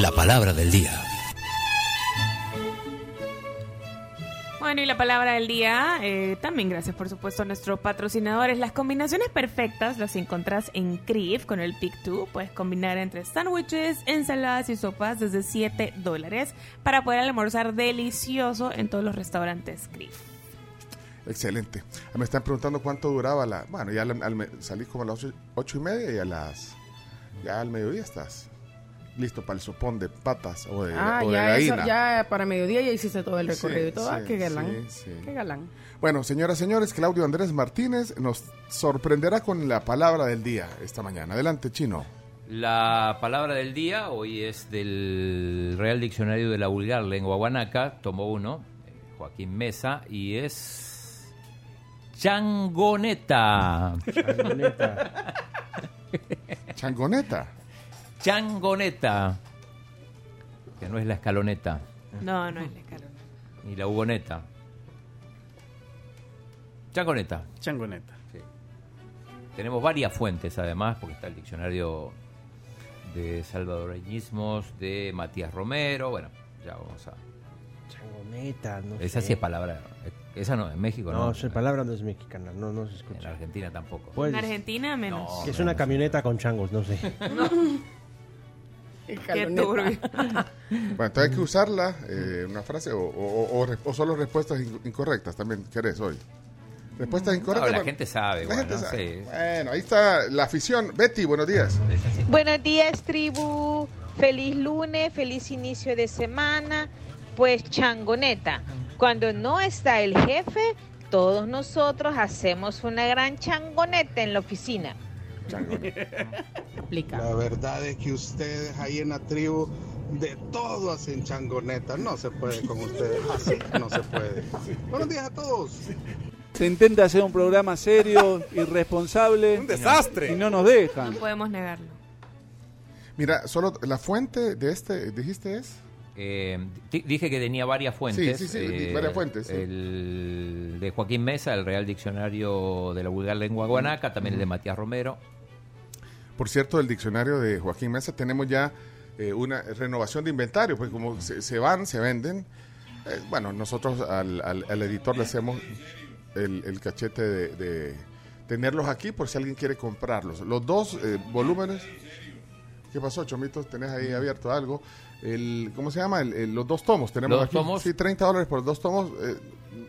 La palabra del día. Bueno, y la palabra del día, eh, también gracias por supuesto a nuestros patrocinadores. Las combinaciones perfectas las encontrás en Crif con el Pick 2. Puedes combinar entre sándwiches, ensaladas y sopas desde 7 dólares para poder almorzar delicioso en todos los restaurantes Crif. Excelente. Me están preguntando cuánto duraba la... Bueno, ya al- al- salí como a las ocho, ocho y media y a las... Ya al mediodía estás listo para el sopón de patas o de, Ah, o de ya, eso- gallina. ya para mediodía ya hiciste todo el recorrido Sí, y todo. Ah, sí, qué galán. sí, sí. Qué galán. Bueno, señoras y señores, Claudio Andrés Martínez nos sorprenderá con la palabra del día esta mañana. Adelante, Chino. La palabra del día hoy es del Real Diccionario de la Vulgar Lengua Guanaca, tomo uno, eh, Joaquín Mesa, y es changoneta. Changoneta. Changoneta. Que no es la escaloneta, No, no es la escalona. ni la hugoneta. Changoneta. Changoneta. Sí. Tenemos varias fuentes además, porque está el diccionario de salvadoreñismos de Matías Romero. Bueno, ya vamos a. Changoneta, no Esa sé. sí es palabra. Esa no, en México no. No, esa palabra no es mexicana, no, no se En escucha. Argentina tampoco. Pues, En Argentina menos. No. es una camioneta con changos, no sé. Qué turbio. Bueno, entonces hay que usarla, eh, una frase, o, o- o solo respuestas in- incorrectas también querés hoy. Respuestas No, incorrectas. la bueno, gente sabe, la bueno, gente sabe. sí. Bueno, ahí está la afición. Betty, buenos días. Buenos días, tribu. Feliz lunes, feliz inicio de semana. Pues changoneta, cuando no está el jefe, todos nosotros hacemos una gran changoneta en la oficina. Aplica. La verdad es que ustedes ahí en la tribu de todo hacen changoneta. No se puede con ustedes. Así no se puede. Buenos días a todos. Se intenta hacer un programa serio, irresponsable. Un desastre. Y no nos dejan. No podemos negarlo. Mira, solo la fuente de este, dijiste es. Eh, di- dije que tenía varias fuentes. Sí, sí, sí, eh, varias fuentes, sí. El de Joaquín Mesa, el Real Diccionario de la Vulgar Lengua Guanaca, también el de Matías Romero. Por cierto, el diccionario de Joaquín Mesa tenemos ya eh, una renovación de inventario, porque como se, se van, se venden. eh, bueno, nosotros al, al- al editor le hacemos el, el cachete de, de tenerlos aquí por si alguien quiere comprarlos. Los dos eh, volúmenes. ¿Qué pasó, Chomito? ¿Tenés ahí abierto algo? El, ¿Cómo se llama? El- el- los dos tomos. Tenemos ¿Los aquí. tomos? Sí, 30 dólares por dos tomos. eh,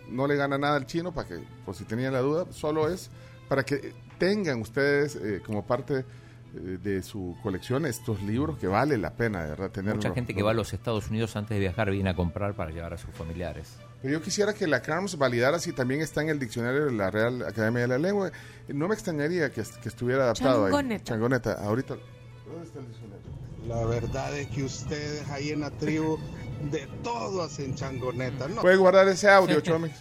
no le gana nada al chino, para que, por si tenían la duda. Solo es para que tengan ustedes eh, como parte de su colección estos libros que vale la pena, de verdad, tenerlos. Mucha gente que va a los Estados Unidos antes de viajar viene a comprar para llevar a sus familiares. Pero yo quisiera que la CRAMS validara si también está en el diccionario de la Real Academia de la Lengua. No me extrañaría que, que estuviera adaptado ahí. Changoneta. Changoneta. Ahorita. ¿Dónde está el diccionario? La verdad es que ustedes ahí en la tribu de todo hacen changoneta. No Puede guardar ese audio, Chomix.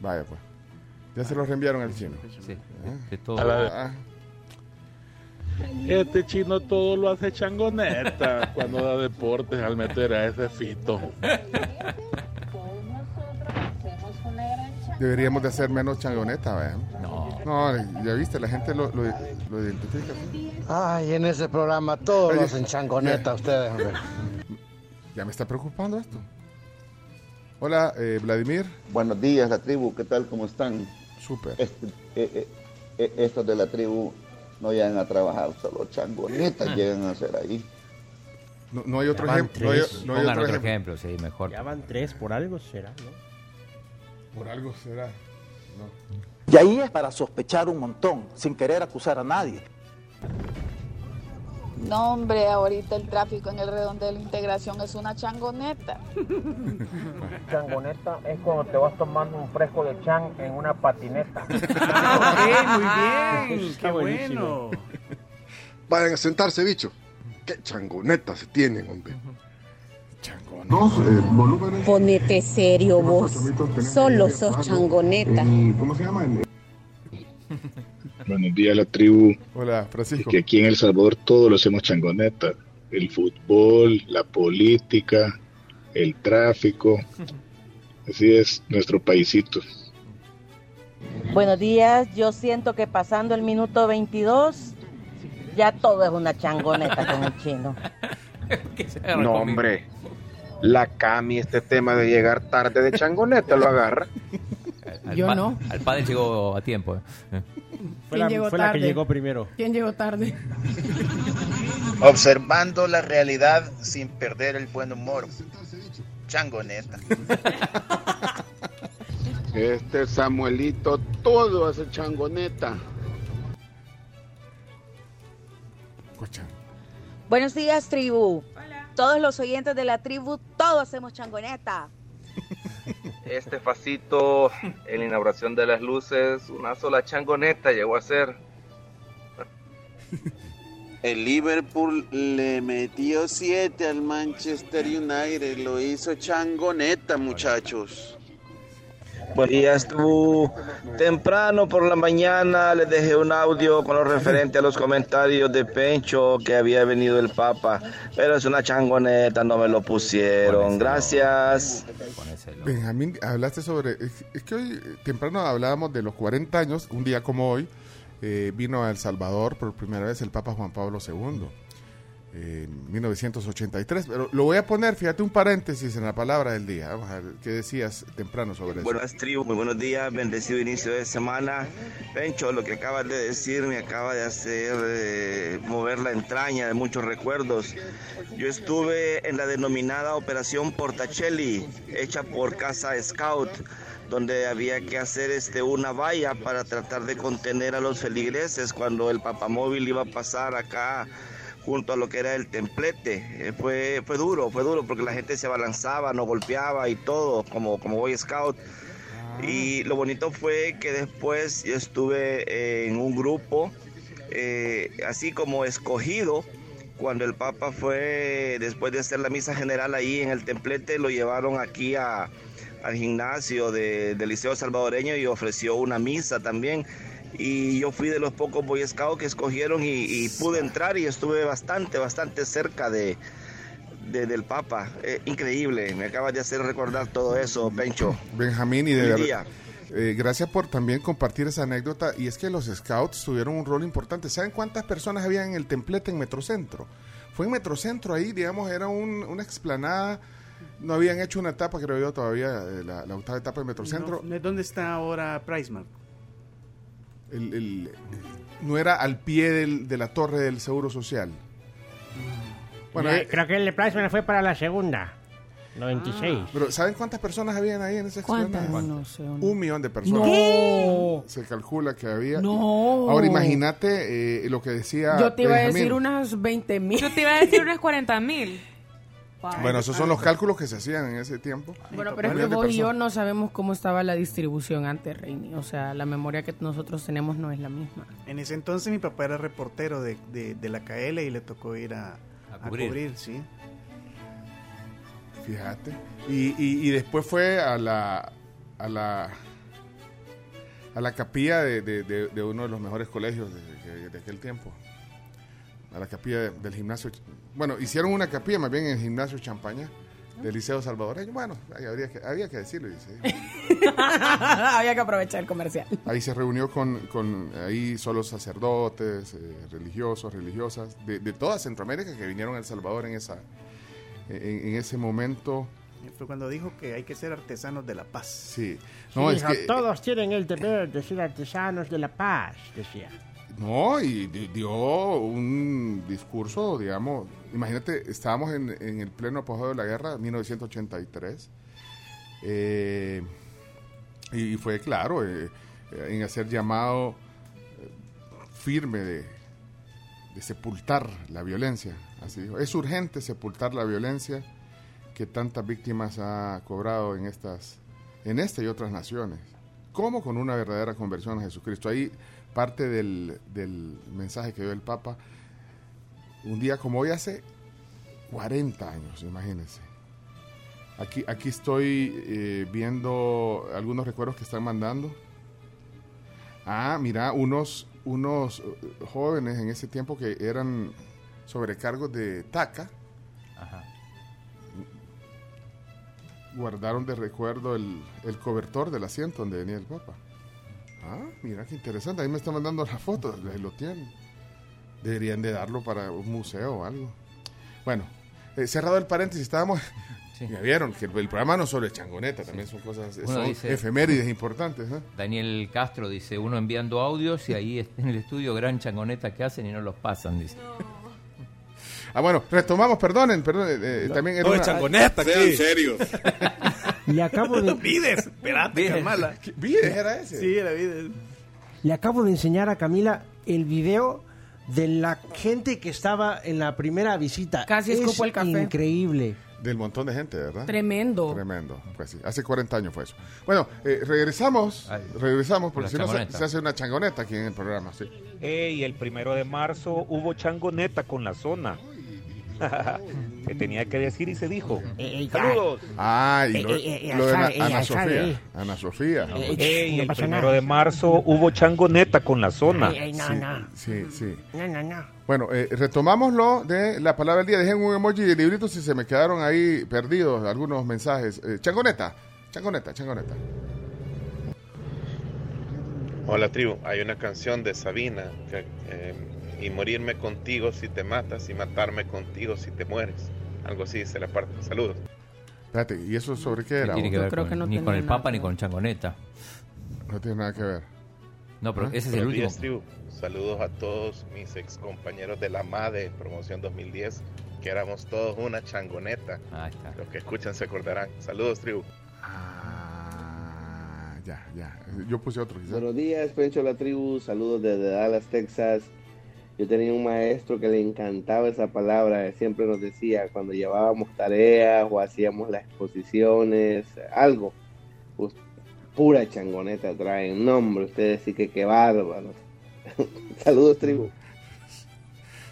Vaya, pues. Ya se lo reenviaron al chino. Sí, de todo. Ah, Este chino todo lo hace changoneta cuando da deportes al meter a ese fito. deberíamos de hacer menos changoneta, ¿verdad? No. No, ya viste, la gente lo, lo, lo identifica. Ay, en ese programa todos Oye, los hacen changoneta ya. ustedes, hombre. Ya me está preocupando esto. Hola, eh, Vladimir. Buenos días, la tribu, ¿qué tal? ¿Cómo están? Súper. Este, eh, eh, eh, estos de la tribu no llegan a trabajar, solo changonetas llegan a hacer ahí. No, no hay otro ejemplo. No hay, tres. no hay Pongan otro otro ejemplo. ejemplo, sí, mejor. Ya van tres por algo, será, ¿no? Por algo será. No. Y ahí es para sospechar un montón, sin querer acusar a nadie. No, hombre, ahorita el tráfico en el redondel de la integración es una changoneta. Changoneta es cuando te vas tomando un fresco de chan en una patineta. Ah, ok, muy bien. Qué bueno. Vayan a sentarse, bicho. Qué changonetas se tienen, hombre. Dos eh, volúmenes. Ponete serio vos. Solo sos changoneta. ¿Cómo se llama? Buenos días, la tribu. Hola, Francisco. Que aquí en El Salvador todos lo hacemos changoneta. El fútbol, la política, el tráfico. Así es nuestro paisito. Buenos días, yo siento que pasando el minuto 22 Ya todo es una changoneta con el chino. No, hombre. La Cami, este tema de llegar tarde de changoneta lo agarra. Al Yo no. Al padre llegó a tiempo. Fue la, llegó fue la que llegó primero. ¿Quién llegó tarde? Observando la realidad sin perder el buen humor. Changoneta. Este Samuelito todo hace changoneta. Buenos días, tribu. Todos los oyentes de la tribu, todos hacemos changoneta. Este facito en la inauguración de las luces, una sola changoneta llegó a ser. El Liverpool le metió 7 al Manchester United, lo hizo changoneta, muchachos. Buenos días, tú. Temprano por la mañana les dejé un audio con lo referente a los comentarios de Pencho que había venido el Papa, pero es una changoneta, no me lo pusieron. Gracias. Benjamín, hablaste sobre. Es, que hoy temprano hablábamos de los 40 años, un día como hoy, eh, vino a El Salvador por primera vez el Papa Juan Pablo II. Eh, En 1983, pero lo voy a poner, fíjate un paréntesis en la palabra del día. Vamos a ver qué decías temprano sobre eso. Buenas tribu, muy buenos días, bendecido inicio de semana. Pencho, lo que acabas de decir me acaba de hacer eh, mover la entraña de muchos recuerdos. Yo estuve en la denominada Operación Portacelli, hecha por Casa Scout, donde había que hacer este, una valla para tratar de contener a los feligreses cuando el papamóvil iba a pasar acá junto a lo que era el templete. Eh, fue, fue duro, fue duro porque la gente se abalanzaba, nos golpeaba y todo, como, como Boy Scout. Y lo bonito fue que después yo estuve en un grupo, eh, así como escogido, cuando el Papa fue, después de hacer la misa general ahí en el templete, lo llevaron aquí a, al gimnasio de- del Liceo Salvadoreño y ofreció una misa también. Y yo fui de los pocos Boy Scouts que escogieron y, y pude entrar y estuve bastante, bastante cerca de, de- del Papa. Eh, increíble, me acabas de hacer recordar todo eso, Pencho. Benjamín, y de verdad. eh, gracias por también compartir esa anécdota. Y es que los scouts tuvieron un rol importante. ¿Saben cuántas personas había en el templete en Metrocentro? Fue en Metrocentro ahí, digamos, era un- una explanada. No habían hecho una etapa, creo yo, todavía, eh, la, la octava etapa de Metrocentro. No, ¿Dónde está ahora Pricemark? El- el- no era al pie del- de la torre del Seguro Social. Bueno, Eh, creo que el Priceman fue para la segunda. 96. Pero ¿saben cuántas personas habían ahí en esa ¿Cuántas? No sé, Un millón de personas. No. Se calcula que había. No. Ahora imagínate eh, lo que decía. Yo te iba a Benjamín. decir unas 20 mil. Yo te iba a decir unas 40 mil. Bueno, esos son los cálculos que se hacían en ese tiempo. Bueno, pero es que vos y yo no sabemos cómo estaba la distribución antes, Reini. O sea, la memoria que nosotros tenemos no es la misma. En ese entonces mi papá era reportero de, de- de la KL y le tocó ir a, A a cubrir. cubrir. sí. Fíjate. Y, y- y después fue a la. a la. a la capilla de, de- de- de uno de los mejores colegios de, de- de aquel tiempo. A la capilla de- del gimnasio. Bueno, hicieron una capilla más bien en el gimnasio Champaña del Liceo Salvadoreño. Bueno, ahí habría que, había que decirlo. dice. Había que aprovechar el comercial. Ahí se reunió con, con ahí solo sacerdotes, eh, religiosos, religiosas, de, de toda Centroamérica que vinieron a El Salvador en, esa, en, en ese momento. Fue cuando dijo que hay que ser artesanos de la paz. Sí. Sí, No, es dijo, que, Todos tienen el deber de ser artesanos de la paz, decía. No, y di- dio un discurso, digamos, imagínate, estábamos en, el pleno apogeo de la guerra, 1983, eh, y fue claro eh, en hacer llamado eh, firme de, de sepultar la violencia. Así dijo. Es urgente sepultar la violencia que tantas víctimas ha cobrado en estas, en esta y otras naciones. ¿Cómo? Con una verdadera conversión a Jesucristo. Ahí parte del, del mensaje que dio el Papa. Un día como hoy hace 40 años, imagínense. Aquí, aquí estoy eh, viendo algunos recuerdos que están mandando. Ah, mira, unos, unos eh, jóvenes en ese tiempo que eran sobrecargos de TACA. Guardaron de recuerdo el, el cobertor del asiento donde venía el Papa. Ah, mira qué interesante. Ahí me está mandando la foto. Ahí lo tienen. Deberían de darlo para un museo o algo. Bueno, eh, cerrado el paréntesis, estábamos... Ya vieron que el, el programa no solo es changoneta, también son cosas, Uno son dice- efemérides importantes. ¿eh? Daniel Castro dice, uno enviando audios y ahí en el estudio gran changoneta que hacen y no los pasan, dice. Ah, bueno, retomamos, perdonen, perdonen. eh, también era No, una- es changoneta. Sean serios. Le acabo de, Vides, espérate, calmala. ¿Vides era ese? Sí, era Vides. le acabo de enseñar a Camila el video de la gente que estaba en la primera visita. Casi es escupo el café. Increíble. Del montón de gente, ¿verdad? Tremendo. Tremendo. Pues sí, hace 40 años fue eso. Bueno, eh, regresamos, regresamos, porque si no se, se hace una changoneta aquí en el programa, sí. Ey, el primero de marzo hubo changoneta con la zona. Se tenía que decir y se dijo. Saludos. Ah, y lo, Eh, eh, eh, lo de Ana, Ana. Sofía. Ana Sofía. Ey, el primero de marzo hubo changoneta con la zona. No, Sí, no. Sí, sí. No, no, no. Bueno, eh, retomamos lo de la palabra del día. Dejen un emoji de librito si se me quedaron ahí perdidos algunos mensajes. Eh, changoneta, changoneta, changoneta. Hola tribu, hay una canción de Sabina que, eh, y morirme contigo si te matas y matarme contigo si te mueres. Algo así dice la parte. Saludos. Espérate, ¿y eso sobre qué ¿Qué era? tiene que vos? ver creo con- que no ni con el nada Papa ni con changoneta. No tiene nada que ver. No, pero ¿Ah? ese es el último. tribu. Saludos a todos mis ex compañeros de la MADE Promoción 2010, que éramos todos una changoneta. Ahí está. Los que escuchan se acordarán. Saludos, tribu. Ah, ya, ya. Yo puse otro quizás. Buenos días, Pencho La Tribu. Saludos desde Dallas, Texas. Yo tenía un maestro que le encantaba esa palabra. Siempre nos decía cuando llevábamos tareas o hacíamos las exposiciones, algo. Pues, pura changoneta traen. Nombre, ustedes sí que qué bárbaros. Saludos, tribu.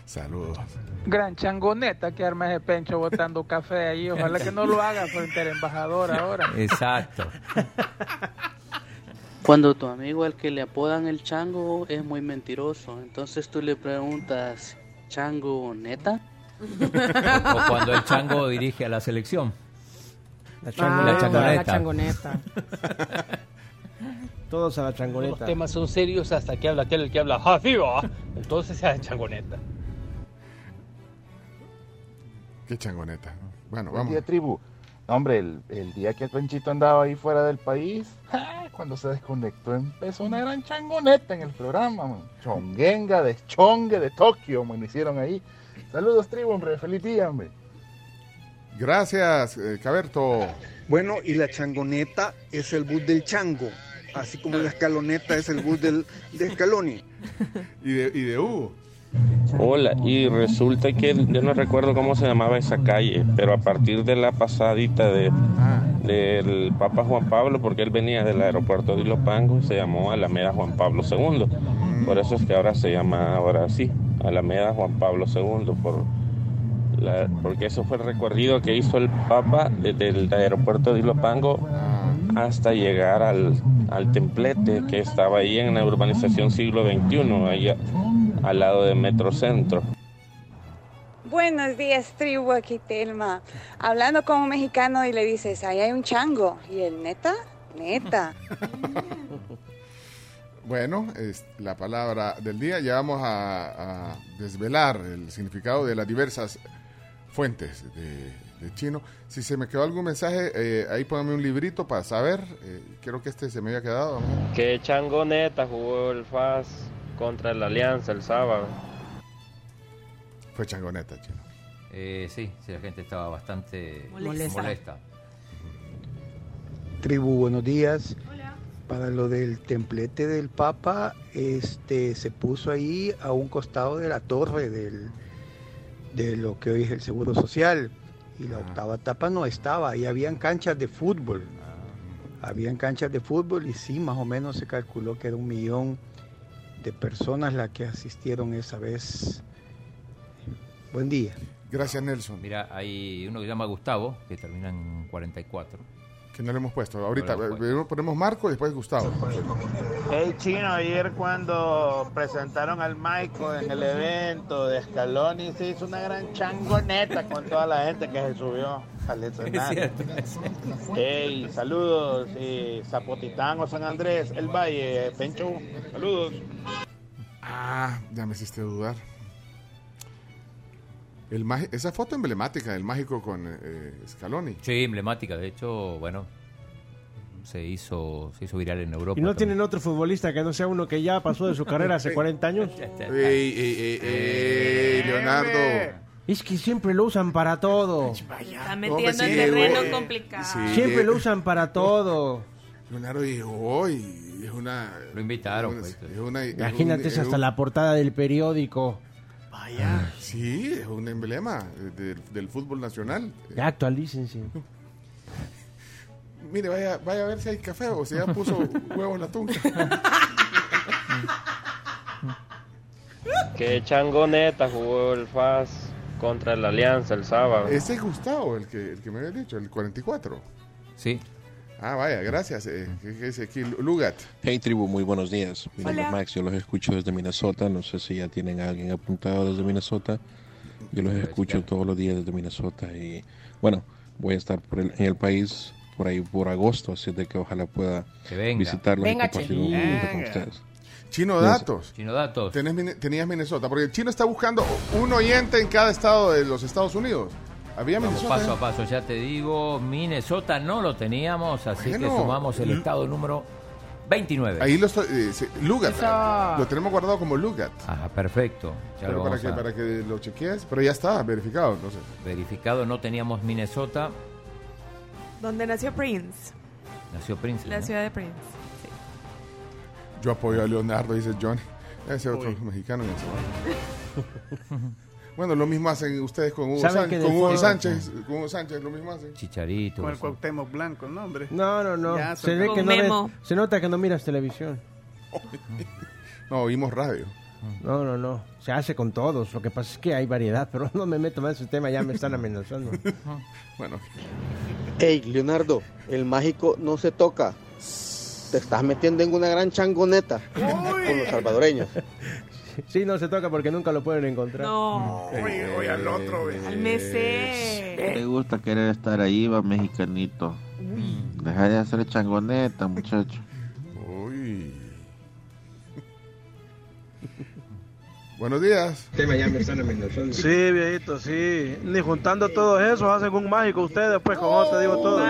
Saludos. Gran changoneta que arma ese pencho botando café ahí. Ojalá que no lo haga frente al embajador ahora. Exacto. Cuando tu amigo al que le apodan el chango es muy mentiroso, entonces tú le preguntas, ¿chango neta? O cuando el chango dirige a la selección. La Ah, changoneta. la changoneta. Todos a la Los changoneta. temas son serios hasta que habla aquel el que habla así va. Entonces se hace changoneta. Qué changoneta. ¿no? Bueno, Buen vamos. día, tribu. No, hombre, el, el día que el Penchito andaba ahí fuera del país, ¡ja! cuando se desconectó, empezó una gran changoneta en el programa, man. Chonguenga, de chongue de Tokio, me hicieron ahí. Saludos, tribu, hombre, feliz día, hombre. Gracias, eh, Caberto. Bueno, y la changoneta es el bus del chango, así como la escaloneta es el bus del, de Scaloni. Y de, y de Hugo. Hola, y resulta que yo no recuerdo cómo se llamaba esa calle, pero a partir de la pasadita de, del Papa Juan Pablo, porque él venía del aeropuerto de Ilopango, se llamó Alameda Juan Pablo II. Por eso es que ahora se llama ahora sí, Alameda Juan Pablo II, por porque eso fue el recorrido que hizo el Papa desde el aeropuerto de Ilopango hasta llegar al, al templete que estaba ahí en la urbanización siglo XXI, ahí a- al lado de Metrocentro. Buenos días, tribu, aquí Telma. Hablando con un mexicano y le dices, ahí hay un chango. Y el neta, neta. Bueno, es la palabra del día. Ya vamos a, a desvelar el significado de las diversas fuentes de, de chino. Si se me quedó algún mensaje, eh, ahí póngame un librito para saber. Eh, creo que este se me había quedado. Vamos. Que changoneta jugó el FAS contra la Alianza el sábado. Fue changoneta, chino. Eh, sí, sí, la gente estaba bastante Molesta. molesta. Tribu, buenos días. Para lo del templete del Papa, este se puso ahí a un costado de la torre del, de lo que hoy es el Seguro Social. Y la octava etapa no estaba, ahí habían canchas de fútbol. Habían canchas de fútbol y sí, más o menos se calculó que era un millón de personas las que asistieron esa vez. Buen día. Gracias, Nelson. Mira, hay uno que se llama Gustavo, que termina en 44. Que no le hemos puesto. Ahorita No hemos eh, primero ponemos Marco y después Gustavo. Hey chino, ayer cuando presentaron al Michael en el evento de Scaloni se hizo una gran changoneta con toda la gente que se subió al escenario. Hey, saludos, y Zapotitán o San Andrés, El Valle, Pencho, saludos. Ah, ya me hiciste dudar. El esa foto emblemática del mágico con eh, Scaloni. Sí, emblemática. De hecho, bueno, se hizo, se hizo viral en Europa. ¿Y no también. tienen otro futbolista que no sea uno que ya pasó de su carrera hace 40 años? Ey, ey, ey, ey, Leonardo. Es que siempre lo usan para todo. Está No, metiendo sí, en terreno complicado. Sí, Siempre eh, lo usan para todo. Leonardo llegó y es una... Lo invitaron. una- pues. es una- es Imagínate, un- es es hasta un- la portada del periódico. Vaya. Sí, es un emblema de- del fútbol nacional. Ya actualícense. Mire, vaya, vaya a ver si hay café o si ya puso huevo en la tunca. Que changoneta jugó el FAS contra el Alianza el sábado. Ese es Gustavo, el que, el que me había dicho, el 44. Sí. Ah, vaya, gracias. Eh, ¿qué- qué dice aquí? Lugat. Hey tribu, muy buenos días. Mi nombre es Max, yo los escucho desde Minnesota. No sé si ya tienen a alguien apuntado desde Minnesota. Yo los escucho todos los días desde Minnesota y bueno, voy a estar por el- en el país por ahí por agosto, así de que ojalá pueda Que venga. visitarlos Venga, y compartir un Chino. momento con ustedes. Chino. Datos. Chino Datos. Tenés tenías Minnesota, porque el chino está buscando un oyente en cada estado de los Estados Unidos. Había Vamos Minnesota. paso ¿eh? a paso, ya te digo, Minnesota no lo teníamos, así Bueno. que sumamos el estado número 29. Ahí lo estoy. eh, sí, Lugat. Eso. Lo tenemos guardado como Lugat. Ajá, perfecto. Ya Pero lo para vamos que, a- para que lo chequees. Pero ya está verificado, entonces. Verificado, no teníamos Minnesota, Donde nació Prince. nació Prince. La ¿no? ciudad de Prince. Yo apoyo a Leonardo, dice Johnny. Ese otro Uy. mexicano. en. bueno, lo mismo hacen ustedes con Hugo, ¿Saben San- con Hugo Sánchez. Con Hugo Sánchez, lo mismo hacen. Chicharito. Con el Cuauhtémoc Blanco, ¿no, hombre? No, no, no. Ya, Se ve son- que no Memo. ves- se nota que no miras televisión. No, oímos radio. No, no, no. Se hace con todos. Lo que pasa es que hay variedad, pero no me meto más en ese tema, ya me están amenazando. bueno. Hey, Leonardo, el mágico no se toca. Te estás metiendo en una gran changoneta con los salvadoreños. Sí, no se toca porque nunca lo pueden encontrar. No. Oye, oye, al otro, Al Messi. te gusta querer estar ahí, va, mexicanito? Deja de hacer changoneta, muchacho. Uy. Buenos días. Sí, viejito, sí. Ni juntando todos esos hacen un mágico ustedes, pues con otro te digo todo.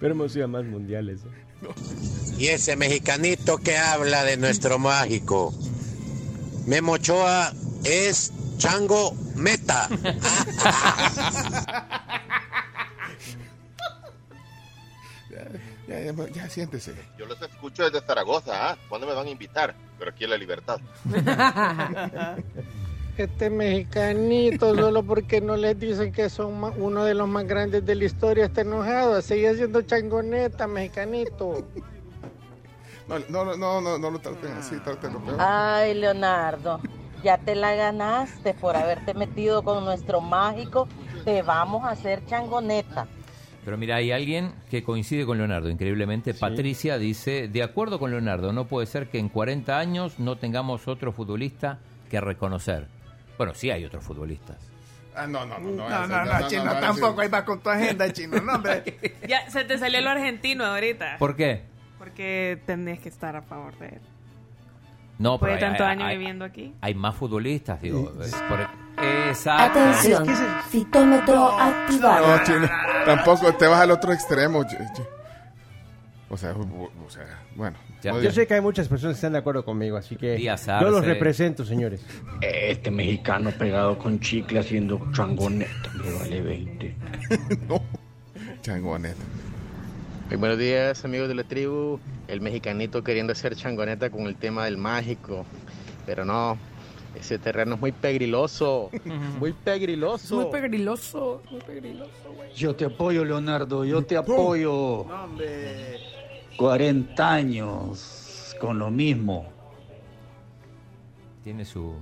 Pero hemos ido a más mundiales. ¿eh? Y ese mexicanito que habla de nuestro mágico. Memo Ochoa es chango meta. Ya, ya, ya, siéntese. Yo los escucho desde Zaragoza, ¿ah? ¿Cuándo me van a invitar? Pero aquí en La Libertad. Este mexicanito, solo porque no les dicen que son uno de los más grandes de la historia, está enojado. Sigue siendo changoneta, mexicanito. No, no, no, no, no, lo traten así, tratenlo peor. Ay, Leonardo, ya te la ganaste por haberte metido con nuestro mágico. Te vamos a hacer changoneta. Pero mira, hay alguien que coincide con Leonardo, increíblemente. Patricia dice, de acuerdo con Leonardo, no puede ser que en 40 años no tengamos otro futbolista que reconocer. Bueno, sí hay otros futbolistas. Ah, no, no, no. No, No, no, no, chino, tampoco. Ahí va con tu agenda, chino. No, hombre. Ya se te salió lo argentino ahorita. ¿Por qué? Porque tenés que estar a favor de él. No, pero hay- años hay- viviendo aquí. Hay más futbolistas, digo. es por- Exacto. Atención, citómetro activado. No, chino, tampoco te vas al otro extremo. O sea, o sea, bueno. no Yo sé que hay muchas personas que están de acuerdo conmigo, así que yo los represento, señores. Este mexicano pegado con chicle haciendo changoneta, me vale 20. Changoneta. Muy buenos días, amigos de la tribu. El mexicanito queriendo hacer changoneta con el tema del mágico. Pero no, ese terreno es muy pegriloso. Muy pegriloso. Muy pegriloso, muy pegriloso, güey. Yo te apoyo, Leonardo, yo te apoyo. 40 años con lo mismo. Tiene su...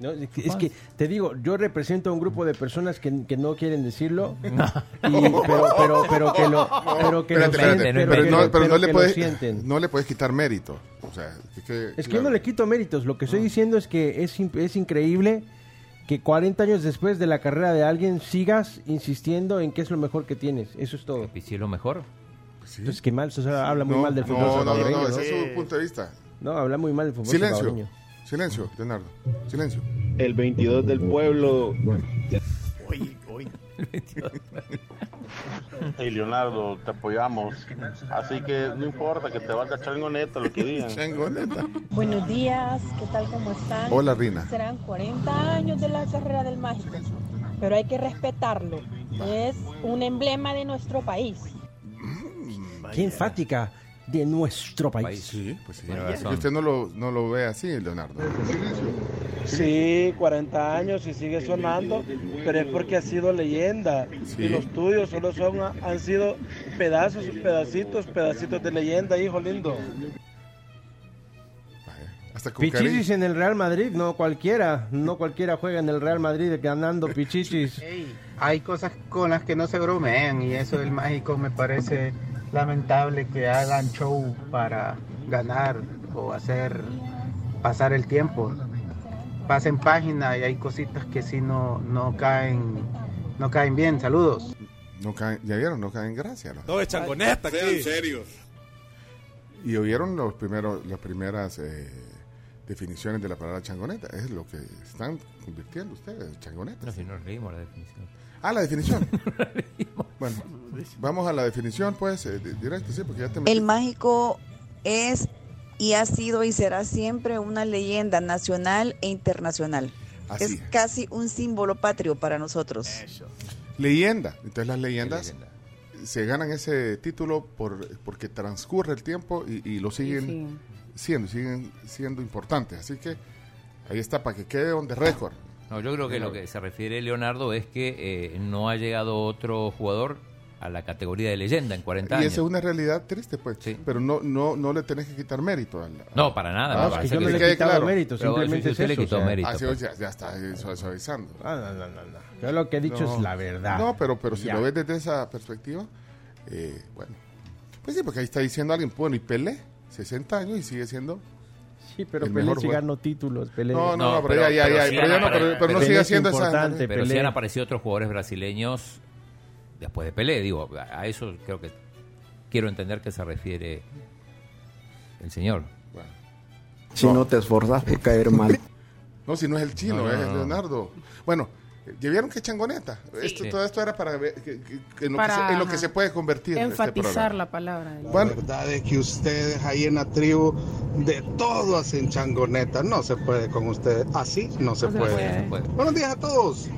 No, es, que, es que, te digo, yo represento a un grupo de personas que, que no quieren decirlo, y- pero, pero, pero que lo, pero que lo Espérate, espérate, sienten, pero, que no, pero no pero le que lo puedes, sienten. no le puedes quitar mérito. O sea, es que, Es que yo no le quito méritos, lo que estoy diciendo es que es, es increíble que 40 años después de la carrera de alguien sigas insistiendo en que es lo mejor que tienes, eso es todo. ¿Y si lo mejor? Entonces, qué mal, o sea, habla muy No, mal del fútbol no, no, no, salvadoreño, no, ¿no? ese es su punto de vista. No, habla muy mal del fútbol Silencio. Silencio, Leonardo. Silencio. El 22 del pueblo. Hoy, hoy. Hey Leonardo, te apoyamos. Así que no importa que te valga changoneta lo que digan. changoneta. Buenos días, ¿qué tal? ¿Cómo están? Hola, Rina. Serán 40 años de la carrera del mágico, pero hay que respetarlo. Es un emblema de nuestro país. Qué enfática de nuestro país. Sí, pues sí. Usted no lo, no lo ve así, Leonardo. Sí, 40 años y sigue sonando, pero es porque ha sido leyenda. Sí. Y los tuyos solo son, han sido pedazos, pedacitos, pedacitos de leyenda, hijo lindo. Pichichis en el Real Madrid, no cualquiera. No cualquiera juega en el Real Madrid ganando pichichis. Hay cosas con las que no se bromean y eso del mágico me parece lamentable que hagan show para ganar o hacer pasar el tiempo. Pasen página y hay cositas que sí no, no caen no caen bien. Saludos. No caen, ya vieron, no caen en gracia. ¿no? Todo es changoneta aquí. Sean serios. Y oyeron los primeros, las primeras eh, definiciones de la palabra changoneta. Es lo que están convirtiendo ustedes, changoneta. No, si no reímos la definición. Ah, la definición. bueno, vamos a la definición, pues, eh, di- directo, sí, porque ya te El mágico es y ha sido y será siempre una leyenda nacional e internacional. Así es es. casi un símbolo patrio para nosotros. Leyenda. Entonces las leyendas se ganan ese título por porque transcurre el tiempo y, y lo siguen siendo, siguen siendo importantes. Así que ahí está, para que quede on the record. No, yo creo que lo que se refiere Leonardo es que eh, no ha llegado otro jugador a la categoría de leyenda en 40 Y años. esa es una realidad triste, pues. Pero no, no, no le tenés que quitar mérito. Al, No, para nada, Ah, que que le sí. quede quitado claro. mérito, Pero simplemente usted es le eso, quitó o sea. mérito. Sí, pues. ya, ya está su- suavizando. No, no, no, no. Yo lo que he dicho No. es la verdad. No, pero, pero si Ya. lo ves desde esa perspectiva, eh, bueno. Pues sí, porque ahí está diciendo alguien, bueno, y Pelé, 60 años y sigue siendo. Sí, pero el Pelé sí ganó títulos. Pelé. No, no, no, pero ya, ya, ya, sí pero ya no, pero- pero no sigue siendo esa- Pero sí Pelé. han aparecido otros jugadores brasileños después de Pelé, digo, a eso creo que quiero entender que se refiere el señor. Si no te esforzas por caer mal. No, si no es el chino, No, no, es no. Leonardo. Bueno, ¿ya vieron qué changoneta? Esto, Sí. Todo esto era para ver que- que- que en, lo Para, que se, en lo que ajá, se puede convertir. este Enfatizar programa. la palabra. La verdad es que ustedes ahí en la tribu de todo hacen changoneta. No se puede con ustedes. Así no se, No se puede. puede. Buenos días a todos.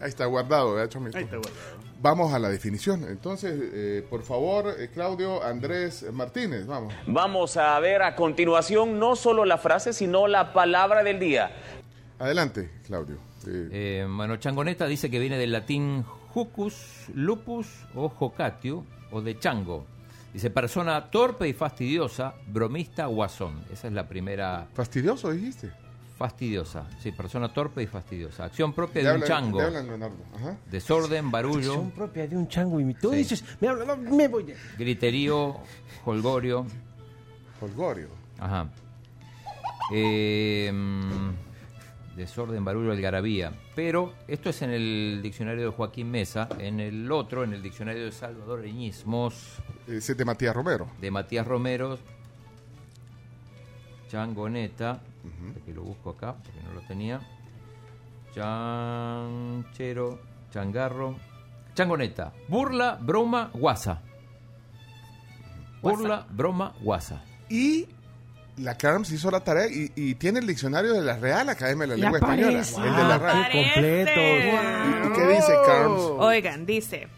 Ahí está guardado, ¿verdad, Chomito? Ahí está guardado. Vamos a la definición. Entonces, eh, por favor, eh, Claudio Andrés Martínez, vamos. Vamos a ver a continuación no solo la frase, sino la palabra del día. Adelante, Claudio. Eh, Eh, bueno, Changoneta dice que viene del latín jucus, lupus o jocatio, o de chango. Dice persona torpe y fastidiosa, bromista, guasón. Esa es la primera. ¿Fastidioso dijiste? Fastidiosa, sí, persona torpe y fastidiosa. Acción propia de un chango. hablan, Leonardo. Ajá. Desorden, barullo, Acción propia de un chango y tú Sí. dices, me habla, no, me voy. de-". griterío, holgorio. Holgorio. Ajá. Eh, mm, desorden, barullo, algarabía. Pero esto es en el diccionario de Joaquín Mesa. En el otro, en el diccionario de salvadoreñismos Ese es de Matías Romero. de Matías Romero, Changoneta, que lo busco acá porque no lo tenía. Chanchero, changarro, changoneta, burla, broma, guasa. Burla, broma, guasa. Y la Carms hizo la tarea y, y tiene el diccionario de la Real Academia de la Lengua aparece. Española. El de la Ah, RAE. aparece. ¿Y, y qué dice Carms? Oigan, dice,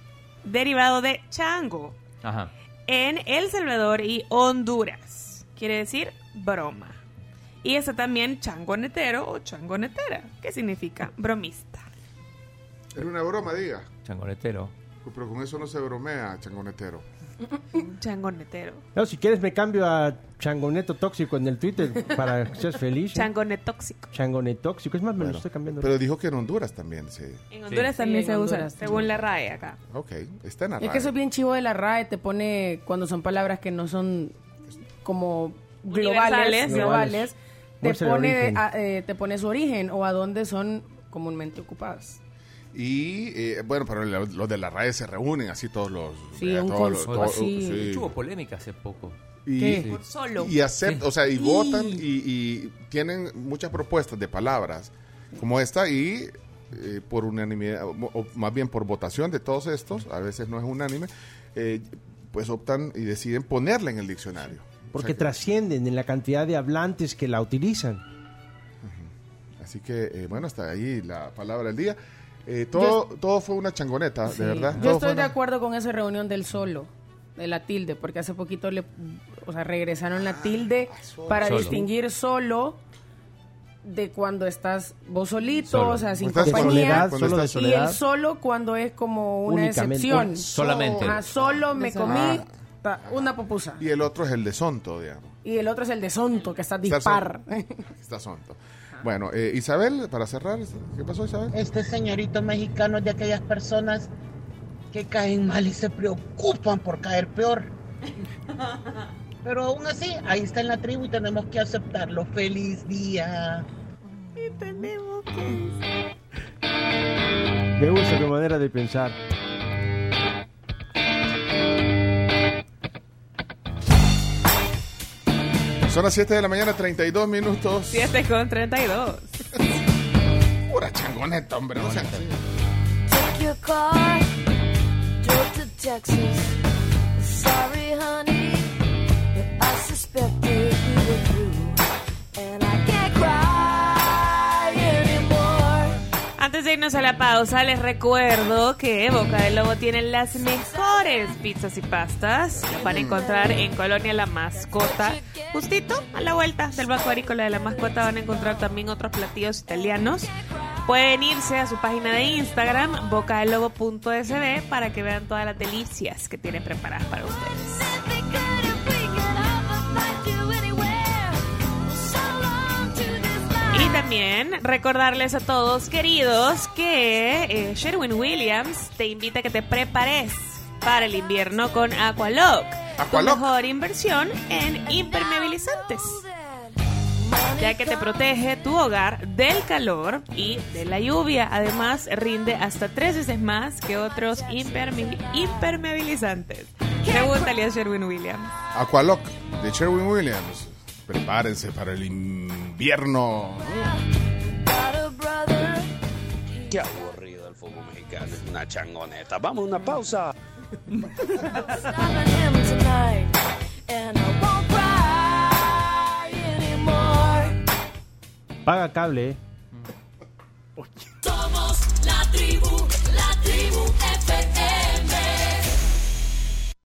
derivado de chango Ajá. en El Salvador y Honduras. Quiere decir broma. Y eso también changonetero o changonetera, que significa bromista. Era una broma, diga. Changonetero. Pero con eso no se bromea, changonetero. Changonetero. No, si quieres me cambio a changoneto tóxico en el Twitter para que seas feliz. ¿eh? Changonetóxico. Changonetóxico. Es más, me lo estoy cambiando. Pero dijo que en Honduras también se... En Honduras también Sí, se usa, según la RAE acá. Ok, está en la Es que RAE. eso es bien chivo de la RAE, te pone cuando son palabras que no son como globales, globales, te pone, a- eh, te pone su origen o a dónde son comúnmente ocupadas. Y eh, bueno, pero lo- los de la RAE se reúnen así todos los... Sí, eh, un todos los- todos- así. sí. Hubo polémica hace poco. Y, ¿Qué? Por solo. y aceptan, Sí. o sea, y votan y, y tienen muchas propuestas de palabras como esta y eh, por unanimidad, o, o más bien por votación de todos estos, a veces no es unánime, eh, pues optan y deciden ponerla en el diccionario. Porque trascienden en la cantidad de hablantes que la utilizan. Así que, eh, bueno, hasta ahí la palabra del día. Eh, todo, todo fue una changoneta, Sí. de verdad. Yo Todo estoy de acuerdo con esa reunión del solo, de la tilde, porque hace poquito le, o sea, regresaron la tilde para Solo. distinguir solo de cuando estás vos solito, Solo. o sea, sin compañía. soledad, solo y el solo cuando es como una Únicamente. excepción. Un- solamente. Ajá, solo me comí ta- una pupusa. Y el otro es el de Sonto, digamos. Y el otro es el de sonto, que está dispar. Está Sonto. Bueno, eh, Isabel, para cerrar, ¿qué pasó, Isabel? Este señorito mexicano es de aquellas personas que caen mal y se preocupan por caer peor. Pero aún así, ahí está en la tribu y tenemos que aceptarlo. ¡Feliz día! Me gusta tu manera de pensar. Son las 7 de la mañana, 32 minutos. 7 con 32. Pura changoneta, hombre. No sean así. Took your car, drove to Texas. Sorry, honey, Antes de irnos a la pausa, les recuerdo que Boca del Lobo tiene las mejores pizzas y pastas. Las van a encontrar en Colonia La Mascota. Justito a la vuelta del Banco Agrícola de La Mascota van a encontrar también otros platillos italianos. Pueden irse a su página de Instagram, bocadelobo.sb, para que vean todas las delicias que tienen preparadas para ustedes. Y también recordarles a todos, queridos, que eh, Sherwin Williams te invita a que te prepares para el invierno con Aqualock. Tu Aqualock. mejor inversión en impermeabilizantes. Ya que te protege tu hogar del calor y de la lluvia. Además, rinde hasta tres veces más que otros imperme- impermeabilizantes. Pregúntale a Sherwin Williams. Aqualock de Sherwin Williams. Prepárense para el invierno. Qué aburrido el fútbol mexicano, es una changoneta. Vamos a una pausa. Paga cable. Eh. Somos la tribu.